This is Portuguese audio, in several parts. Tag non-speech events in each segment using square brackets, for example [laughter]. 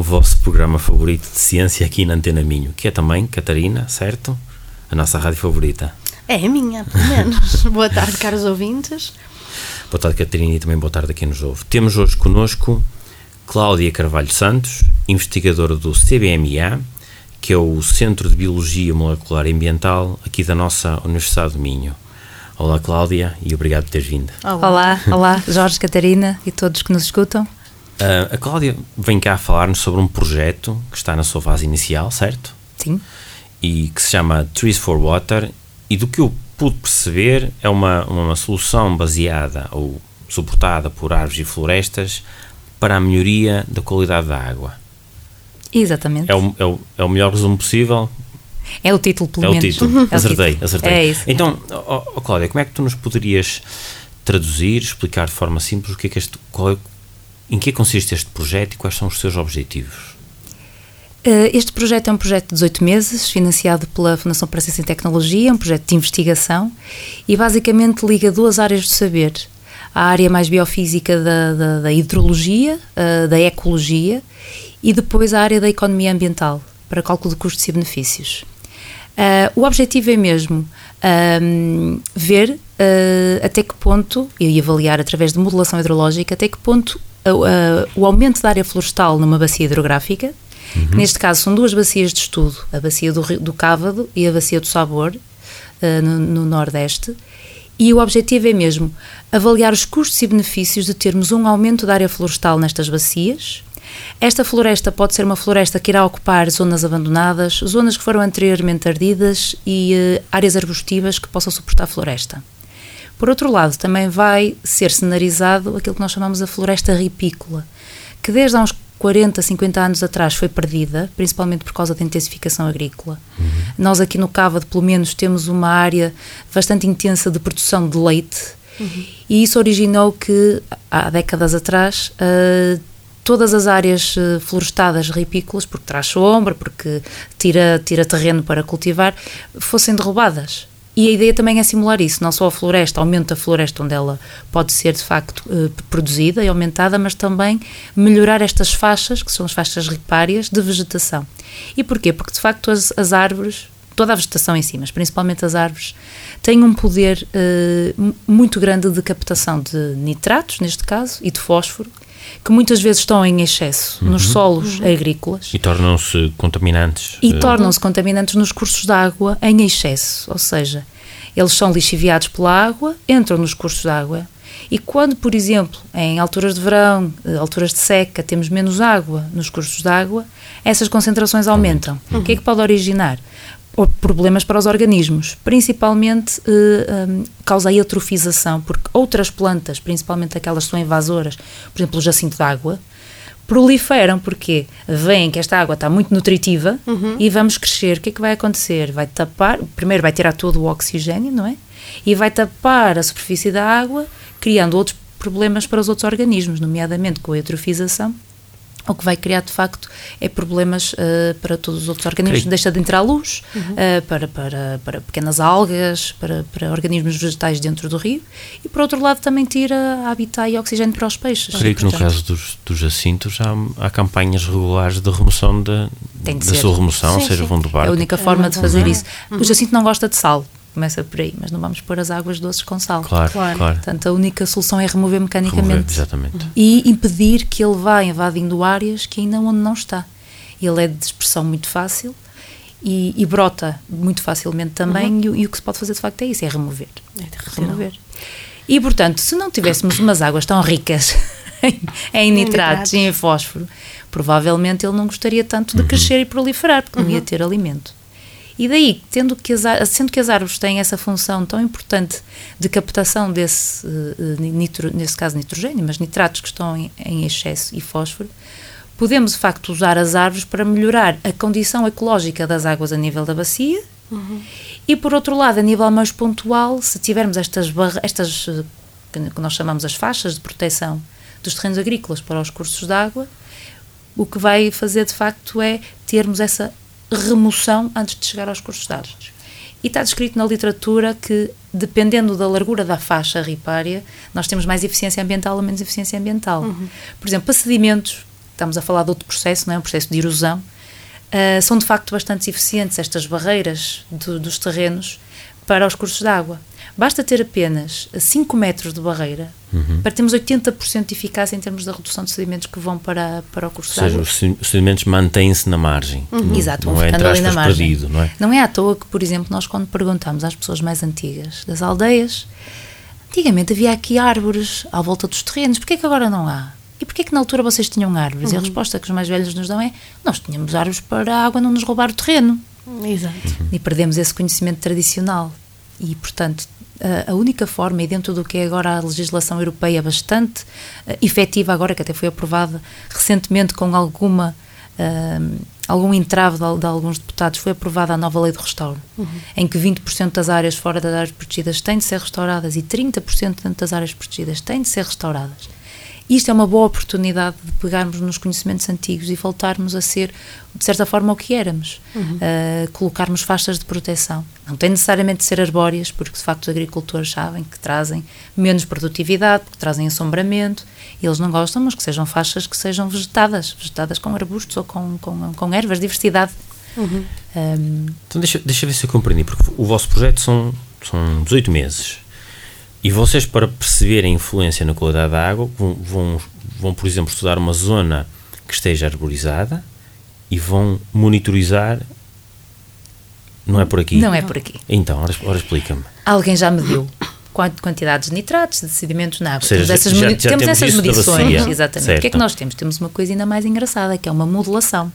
o vosso programa favorito de ciência aqui na Antena Minho, que é também, Catarina, certo? A nossa rádio favorita. É a minha, pelo menos. [laughs] boa tarde, caros ouvintes. Boa tarde, Catarina, e também boa tarde a quem nos ouve. Temos hoje connosco Cláudia Carvalho Santos, investigadora do CBMA, que é o Centro de Biologia Molecular e Ambiental aqui da nossa Universidade de Minho. Olá, Cláudia, e obrigado por teres vindo. Olá, olá, olá Jorge, Catarina e todos que nos escutam. Uh, a Cláudia vem cá falar-nos sobre um projeto que está na sua fase inicial, certo? Sim. E que se chama Trees for Water e do que eu pude perceber é uma, uma solução baseada ou suportada por árvores e florestas para a melhoria da qualidade da água. Exatamente. É o, é o, é o melhor resumo possível? É o título, pelo é menos. [laughs] O título. é acertei, o título. acertei. É isso. Então, oh, oh, Cláudia, como é que tu nos poderias traduzir, explicar de forma simples o que é que este, qual é, em que consiste este projeto e quais são os seus objetivos? Eh, este projeto é um projeto de 18 meses, financiado pela Fundação para a Ciência e Tecnologia, é um projeto de investigação e basicamente liga duas áreas do saber. A área mais biofísica da, da, da hidrologia, uh, da ecologia e depois a área da economia ambiental, para cálculo de custos e benefícios. Uh, o objetivo é mesmo um, ver até que ponto, e avaliar através de modelação hidrológica, até que ponto o aumento da área florestal numa bacia hidrográfica, uhum. neste caso são duas bacias de estudo, a bacia do, do Cávado e a bacia do Sabor, uh, no, no, Nordeste, e o objetivo é mesmo avaliar os custos e benefícios de termos um aumento da área florestal nestas bacias. Esta floresta pode ser uma floresta que irá ocupar zonas abandonadas, zonas que foram anteriormente ardidas e uh, áreas arbustivas que possam suportar floresta. Por outro lado, também vai ser cenarizado aquilo que nós chamamos a floresta ripícola, que desde há uns 40, 50 anos atrás foi perdida, principalmente por causa da intensificação agrícola. Uhum. Nós aqui no Cávado, pelo menos, temos uma área bastante intensa de produção de leite uhum. e isso originou que, há décadas atrás, uh, todas as áreas uh, florestadas ripícolas, porque traz sombra, porque tira, tira terreno para cultivar, fossem derrubadas. E a ideia também é simular isso, não só a floresta, aumenta a floresta onde ela pode ser de facto eh, produzida e aumentada, mas também melhorar estas faixas, que são as faixas ripárias, de vegetação. E porquê? Porque de facto as, as árvores, toda a vegetação em si, mas principalmente as árvores, têm um poder uh, muito grande de captação de nitratos, neste caso, e de fósforo, que muitas vezes estão em excesso uhum. nos solos uhum. agrícolas. E tornam-se contaminantes. E uh... tornam-se contaminantes nos cursos de água em excesso, ou seja, eles são lixiviados pela água, entram nos cursos de água e quando, por exemplo, em alturas de verão, eh, alturas de seca, temos menos água nos cursos de água, essas concentrações aumentam. Uhum. O que é que pode originar? Problemas para os organismos, principalmente eh, um, causa a eutrofização, porque outras plantas, principalmente aquelas que são invasoras, por exemplo, o jacinto de água, proliferam porque veem que esta água está muito nutritiva uhum. e vamos crescer. O que é que vai acontecer? Vai tapar, primeiro vai tirar todo o oxigênio, não é? E vai tapar a superfície da água, criando outros problemas para os outros organismos, nomeadamente com a eutrofização o que vai criar de facto é problemas uh, para todos os outros organismos, okay. deixa de entrar luz uhum. uh, para, para, para pequenas algas, para, para organismos vegetais dentro do rio e por outro lado também tira habitat e oxigênio para os peixes. Creio que no caso dos, dos jacintos há, há campanhas regulares de remoção da, da sua remoção, sim, seja vão do barco. É a única forma de fazer isso. Uhum. O jacinto não gosta de sal, começa por aí, mas não vamos pôr as águas doces com sal. Claro, claro. claro. Portanto, a única solução é remover mecanicamente. Remover, exatamente. E impedir que ele vá invadindo áreas que ainda onde não está. Ele é de dispersão muito fácil e, e brota muito facilmente também, uhum. e, e, o que se pode fazer de facto é isso, é remover. É remover. E, portanto, se não tivéssemos umas águas tão ricas [laughs] em, em nitratos e em fósforo, provavelmente ele não gostaria tanto de uhum. crescer e proliferar, porque uhum. não ia ter alimento. E daí, tendo que as, sendo que as árvores têm essa função tão importante de captação desse, uh, nitro, nesse caso nitrogênio, mas nitratos que estão em, em excesso e fósforo, podemos de facto usar as árvores para melhorar a condição ecológica das águas a nível da bacia. E por outro lado, a nível mais pontual, se tivermos estas, estas eh, que nós chamamos as faixas de proteção dos terrenos agrícolas para os cursos de água, o que vai fazer de facto é termos essa remoção antes de chegar aos cursos de água. E está descrito na literatura que, dependendo da largura da faixa ripária, nós temos mais eficiência ambiental ou menos eficiência ambiental. Uhum. Por exemplo, para sedimentos, estamos a falar de outro processo, não é? um processo de erosão, uh, são de facto bastante eficientes estas barreiras do, dos terrenos para os cursos de água. Basta ter apenas 5 metros de barreira uhum. para termos 80% de eficácia em termos da redução de sedimentos que vão para, para o curso Ou seja, os sedimentos mantêm-se na margem. Uhum. Não, Exato, vão não ficando é, ali na margem. Perdido, não, é? não é à toa que, por exemplo, nós quando perguntamos às pessoas mais antigas das aldeias, antigamente havia aqui árvores à volta dos terrenos, porquê que agora não há? E porquê que na altura vocês tinham árvores? Uhum. E a uhum. resposta que os mais velhos nos dão é: nós tínhamos árvores para a água não nos roubar o terreno. Exato. Uhum. E perdemos esse conhecimento tradicional. E, portanto, a única forma, e dentro do que é agora a legislação europeia bastante uh, efetiva, agora que até foi aprovada recentemente com alguma. Uh, algum entrave de, de, alguns deputados, foi aprovada a nova lei de restauro, uhum. em que 20% das áreas fora das áreas protegidas têm de ser restauradas e 30% dentro das áreas protegidas têm de ser restauradas. Isto é uma boa oportunidade de pegarmos nos conhecimentos antigos e voltarmos a ser, de certa forma, o que éramos. Uhum. Uh, colocarmos faixas de proteção. Não tem necessariamente de ser arbóreas, porque de facto os agricultores sabem que trazem menos produtividade, que trazem assombramento, e eles não gostam, mas que sejam faixas que sejam vegetadas, vegetadas com arbustos ou com, com, com ervas, diversidade. Uhum. Um, então deixa, deixa ver se eu compreendi, porque o vosso projeto são, são 18 meses. E vocês, para perceber a influência na qualidade da água, vão, vão, vão, por exemplo, estudar uma zona que esteja arborizada e vão monitorizar. Não é por aqui? Não é por aqui. Então, ora, ora explica-me. Alguém já mediu quantidades de nitratos, de sedimentos na água. Seja, temos essas, já, já temos essas medições. Exatamente. Certo. O que é que nós temos? Temos uma coisa ainda mais engraçada, que é uma modelação.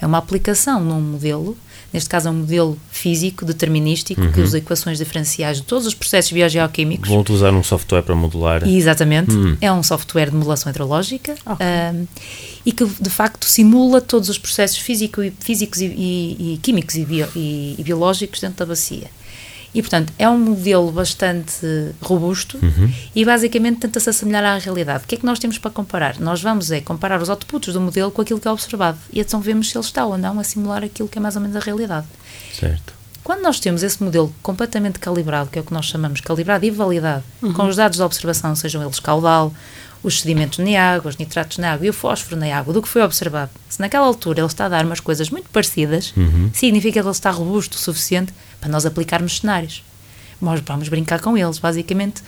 É uma aplicação num modelo neste caso é um modelo físico, determinístico, uhum. que usa equações diferenciais de todos os processos biogeoquímicos. Vão utilizar um software para modelar. E, exatamente, uhum. é um software de modelação hidrológica okay. um, e que de facto simula todos os processos físico, físicos e, e, e químicos e, bio, e biológicos dentro da bacia. E, portanto, é um modelo bastante robusto uhum. e basicamente tenta-se assemelhar à realidade. O que é que nós temos para comparar? Nós vamos é comparar os outputs do modelo com aquilo que é observado e então vemos se ele está ou não a simular aquilo que é mais ou menos a realidade. Certo. Quando nós temos esse modelo completamente calibrado, que é o que nós chamamos calibrado e validado, uhum. com os dados de observação, sejam eles caudal, os sedimentos na água, os nitratos na água e o fósforo na água, do que foi observado. Se naquela altura ele está a dar umas coisas muito parecidas, uhum. significa que ele está robusto o suficiente para nós aplicarmos cenários. Nós vamos brincar com eles, basicamente,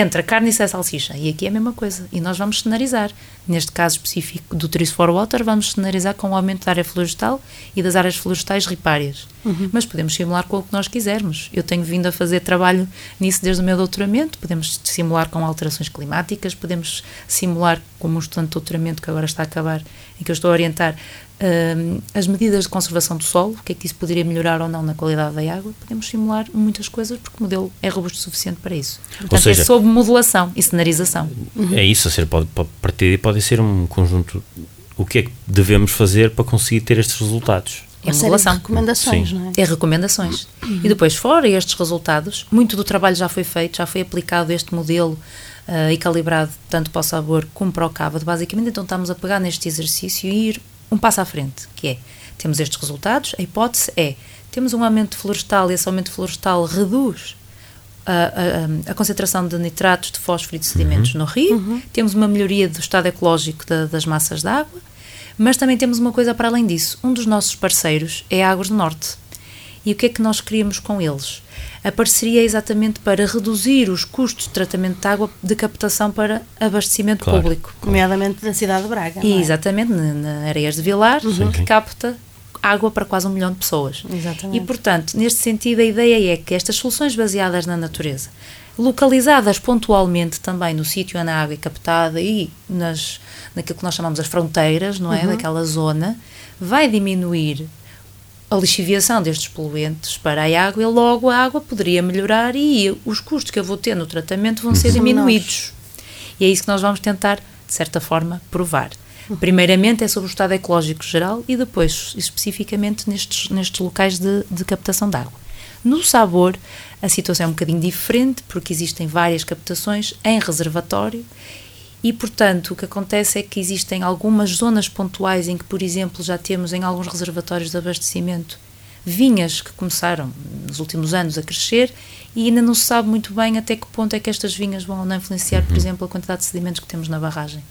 entre a carne e a salsicha. E aqui é a mesma coisa. E nós vamos cenarizar. Neste caso específico do Trees for Water, vamos cenarizar com o aumento da área florestal e das áreas florestais ripárias. Uhum. Mas podemos simular com o que nós quisermos. Eu tenho vindo a fazer trabalho nisso desde o meu doutoramento. Podemos simular com alterações climáticas, podemos simular, como um estudante de doutoramento que agora está a acabar, em que eu estou a orientar, as medidas de conservação do solo, o que é que isso poderia melhorar ou não na qualidade da água, podemos simular muitas coisas porque o modelo é robusto o suficiente para isso. Portanto, ou seja, é sob modelação e cenarização. Uhum. É isso, a ser, pode, pode, partir pode ser um conjunto. O que é que devemos fazer para conseguir ter estes resultados? É modelação. recomendações, Sim. não é? É recomendações. Uhum. E depois, fora estes resultados, muito do trabalho já foi feito, já foi aplicado este modelo uh, e calibrado tanto para o sabor como para o cávado, basicamente. Então estamos a pegar neste exercício e ir um passo à frente, que é, temos estes resultados, a hipótese é, temos um aumento florestal e esse aumento florestal reduz a, a, a, concentração de nitratos, de fósforo e de sedimentos uhum. no rio, uhum. temos uma melhoria do estado ecológico da, das massas de água, mas também temos uma coisa para além disso. Um dos nossos parceiros é a Águas do Norte. E o que é que nós queríamos com eles? A parceria é exatamente para reduzir os custos de tratamento de água de captação para abastecimento claro. público. Nomeadamente da cidade de Braga. E, é? Exatamente, na, na Areias de Vilar, uhum. que capta água para quase um milhão de pessoas. Exatamente. E, portanto, neste sentido, a ideia é que estas soluções baseadas na natureza, localizadas pontualmente também no sítio onde a água é captada e nas, naquilo que nós chamamos as fronteiras, não é? Uhum. Daquela zona, vai diminuir a lixiviação destes poluentes para a água e logo a água poderia melhorar e os custos que eu vou ter no tratamento vão ser uhum. diminuídos. E é isso que nós vamos tentar, de certa forma, provar. Primeiramente é sobre o estado ecológico geral e depois especificamente nestes, nestes locais de, de captação de água. No sabor, a situação é um bocadinho diferente, porque existem várias captações em reservatório e, portanto, o que acontece é que existem algumas zonas pontuais em que, por exemplo, já temos em alguns reservatórios de abastecimento vinhas que começaram nos últimos anos a crescer e ainda não se sabe muito bem até que ponto é que estas vinhas vão não influenciar, por uhum. exemplo, a quantidade de sedimentos que temos na barragem.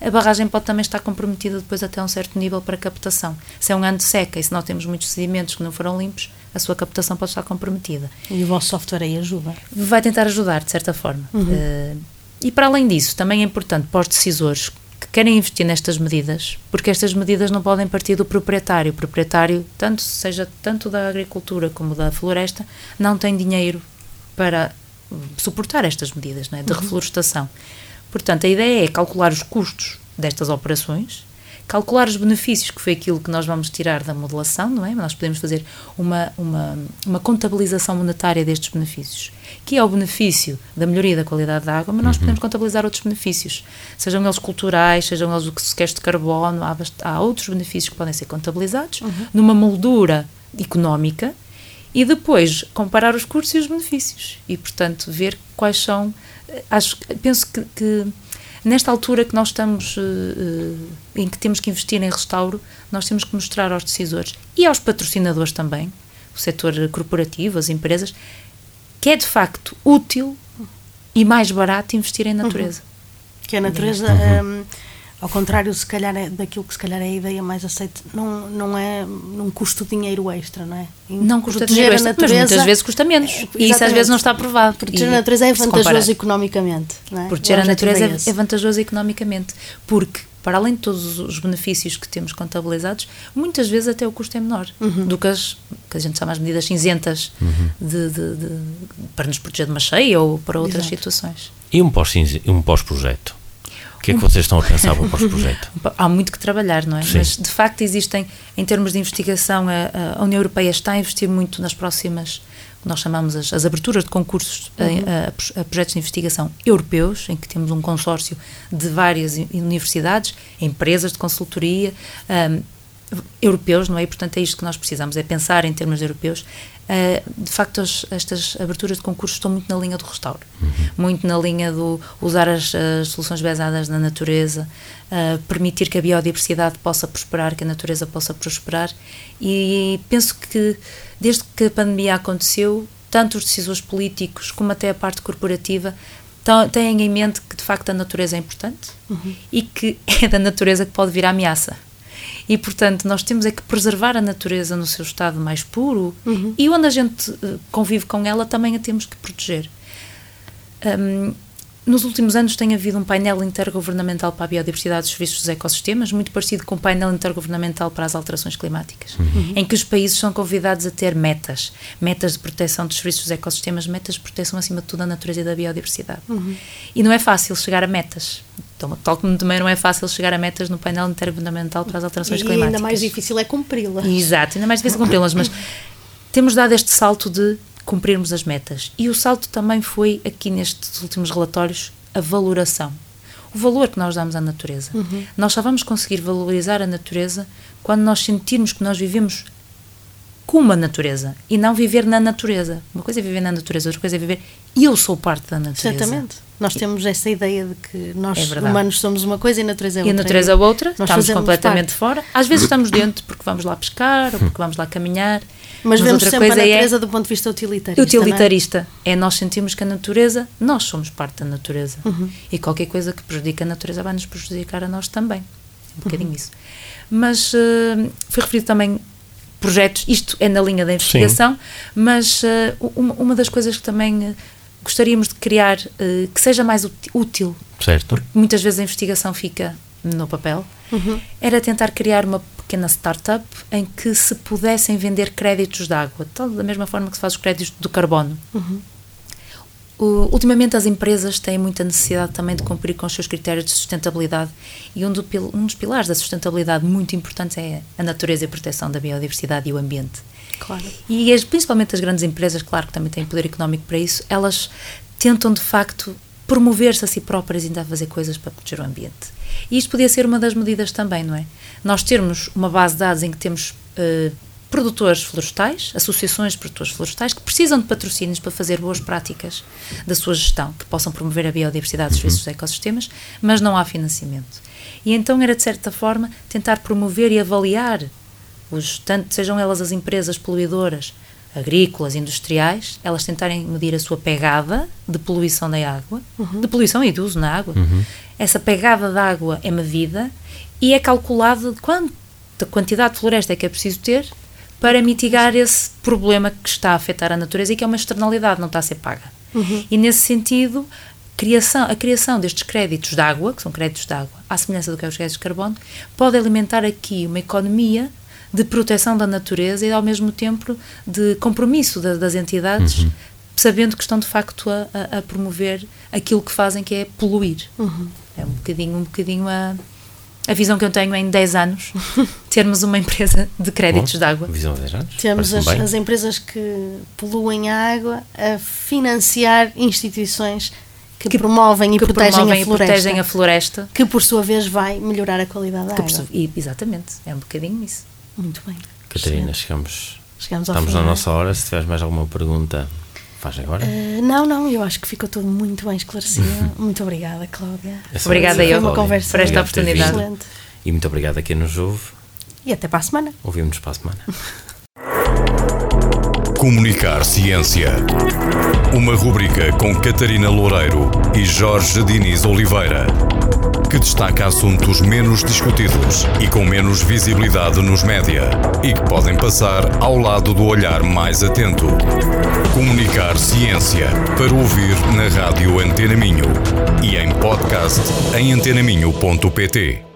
A barragem pode também estar comprometida depois até um certo nível para captação. Se é um ano de seca e se não temos muitos sedimentos que não foram limpos, a sua captação pode estar comprometida. E o vosso software aí ajuda? Vai tentar ajudar, de certa forma. Uhum. Uh, e para além disso, também é importante para os decisores que querem investir nestas medidas, porque estas medidas não podem partir do proprietário. O proprietário, tanto seja tanto da agricultura como da floresta, não tem dinheiro para suportar estas medidas né, de uhum. reflorestação. Portanto, a ideia é calcular os custos destas operações calcular os benefícios, que foi aquilo que nós vamos tirar da modelação, não é? Nós podemos fazer uma, uma, uma contabilização monetária destes benefícios, que é o benefício da melhoria da qualidade da água, mas nós uhum. podemos contabilizar outros benefícios, sejam eles culturais, sejam eles o que se quer de carbono, há, há, outros benefícios que podem ser contabilizados uhum. numa moldura económica e depois comparar os custos e os benefícios e, portanto, ver quais são. Eh, acho, penso que, que Nesta altura que nós estamos, uh, em que temos que investir em restauro, nós temos que mostrar aos decisores e aos patrocinadores também, o setor corporativo, as empresas, que é de facto útil e mais barato investir em natureza. Uhum. Que a natureza. Uhum. Um, ao contrário, se calhar, é daquilo que se calhar é a ideia mais aceita, não, não é custo de dinheiro extra, não é? Em não custa dinheiro extra, natureza, mas muitas vezes custa menos. É, e isso às vezes não está provado. Proteger a natureza é vantajoso economicamente. Não é? Proteger a natureza é, é vantajoso economicamente, porque para além de todos os benefícios que temos contabilizados, muitas vezes até o custo é menor uhum. do que as que a gente chama as medidas cinzentas uhum. de, de, de, para nos proteger de uma cheia ou para outras Exato. situações. E um pós-projeto? Um pós que é que vocês estão a pensar para o projeto? [laughs] Há muito que trabalhar, não é? Sim. Mas, de facto, existem, em termos de investigação, a, a, União Europeia está a investir muito nas próximas, nós chamamos as, as aberturas de concursos uhum. a, a, projetos de investigação europeus, em que temos um consórcio de várias universidades, empresas de consultoria, um, europeus, não é? E, portanto, é isto que nós precisamos, é pensar em termos europeus. Uh, de facto, as, estas aberturas de concursos estão muito na linha do restauro, uhum. muito na linha do usar as, as soluções baseadas na natureza, uh, permitir que a biodiversidade possa prosperar, que a natureza possa prosperar. E penso que, desde que a pandemia aconteceu, tanto os decisores políticos como até a parte corporativa têm em mente que, de facto, a natureza é importante uhum. e que [laughs] é da natureza que pode vir a ameaça. E, portanto, nós temos é que preservar a natureza no seu estado mais puro uhum. e onde a gente eh, convive com ela também a temos que proteger. Um, nos últimos anos tem havido um painel intergovernamental para a biodiversidade dos serviços dos ecossistemas, muito parecido com o painel intergovernamental para as alterações climáticas, uhum. em que os países são convidados a ter metas, metas de proteção dos serviços dos ecossistemas, metas de proteção acima de tudo da natureza e da biodiversidade. Uhum. E não é fácil chegar a metas. Então, tal como também não é fácil chegar a metas no painel intergovernamental para as alterações e climáticas. Ainda mais difícil é cumpri-las. Exato, ainda mais difícil cumpri-las, mas temos dado este salto de cumprirmos as metas. E o salto também foi, aqui nestes últimos relatórios, a valoração. O valor que nós damos à natureza. Uhum. Nós só vamos conseguir valorizar a natureza quando nós sentirmos que nós vivemos como a natureza e não viver na natureza. Uma coisa é viver na natureza, outra coisa é viver. Eu sou parte da natureza. Exatamente. Nós temos essa ideia de que nós é humanos somos uma coisa e a natureza é outra. E a natureza é outra, nós estamos completamente parte. fora. Às vezes estamos dentro porque vamos lá pescar ou porque vamos lá caminhar. Mas, mas vemos sempre a é natureza é do ponto de vista utilitarista. Utilitarista. É? é? nós sentimos que a natureza, nós somos parte da natureza. Uhum. E qualquer coisa que prejudica a natureza vai nos prejudicar a nós também. Um bocadinho uhum. isso. Mas uh, foi referido também projetos, isto é na linha da investigação, Sim. mas uh, uma, uma, das coisas que também uh, gostaríamos de criar uh, que seja mais útil, certo. porque muitas vezes a investigação fica no papel, uhum. era tentar criar uma pequena startup em que se pudessem vender créditos de água, tal, da mesma forma que se faz os créditos do carbono. Uhum. O, ultimamente as empresas têm muita necessidade também de cumprir com os seus critérios de sustentabilidade e um, do, um dos pilares da sustentabilidade muito importantes é a natureza e a proteção da biodiversidade e o ambiente. Claro. E as, principalmente as grandes empresas, claro que também têm poder económico para isso, elas tentam de facto promover-se a si próprias e tentar fazer coisas para proteger o ambiente. E isto podia ser uma das medidas também, não é? Nós termos uma base de dados em que temos uh, produtores florestais, associações de produtores florestais que precisam de patrocínios para fazer boas práticas da sua gestão, que possam promover a biodiversidade dos serviços dos ecossistemas, mas não há financiamento. E então era, de certa forma, tentar promover e avaliar, os, tanto sejam elas as empresas poluidoras, agrícolas, industriais, elas tentarem medir a sua pegada de poluição da água, uhum. de poluição e de uso na água. Uhum. Essa pegada de água é medida e é calculado de quanta quantidade de floresta é que é preciso ter para mitigar esse problema que está a afetar a natureza e que é uma externalidade, não está a ser paga. Uhum. E nesse sentido, criação, a criação destes créditos de água, que são créditos de água, à semelhança do que é os créditos de carbono, pode alimentar aqui uma economia de proteção da natureza e ao mesmo tempo de compromisso da, das entidades, uhum. sabendo que estão de facto a, a, promover aquilo que fazem, que é poluir. Uhum. É um bocadinho, um bocadinho a a visão que eu tenho em 10 anos, [laughs] termos uma empresa de créditos Bom, de água. Visão de 10 anos. Temos as, as, empresas que poluem a água a financiar instituições que, que promovem, e, que protegem, promovem a floresta, e protegem a floresta. Que por sua vez vai melhorar a qualidade da água. Por, exatamente, é um bocadinho isso. Muito bem. Catarina, chegamos, chegamos estamos na nossa hora. Se tiveres mais alguma pergunta, faz agora? Uh, não, não, eu acho que ficou tudo muito bem esclarecido. [laughs] muito obrigada, Cláudia. Essa obrigada eu uma conversa por esta oportunidade. Excelente. E muito obrigada a quem nos ouve. E até para a semana. Ouvimos para a semana. [laughs] Comunicar Ciência. Uma rubrica com Catarina Loureiro e Jorge Diniz Oliveira que destaca assuntos menos discutidos e com menos visibilidade nos média e que podem passar ao lado do olhar mais atento. Comunicar ciência para ouvir na rádio Antena Minho e em podcast em antenaminho.pt.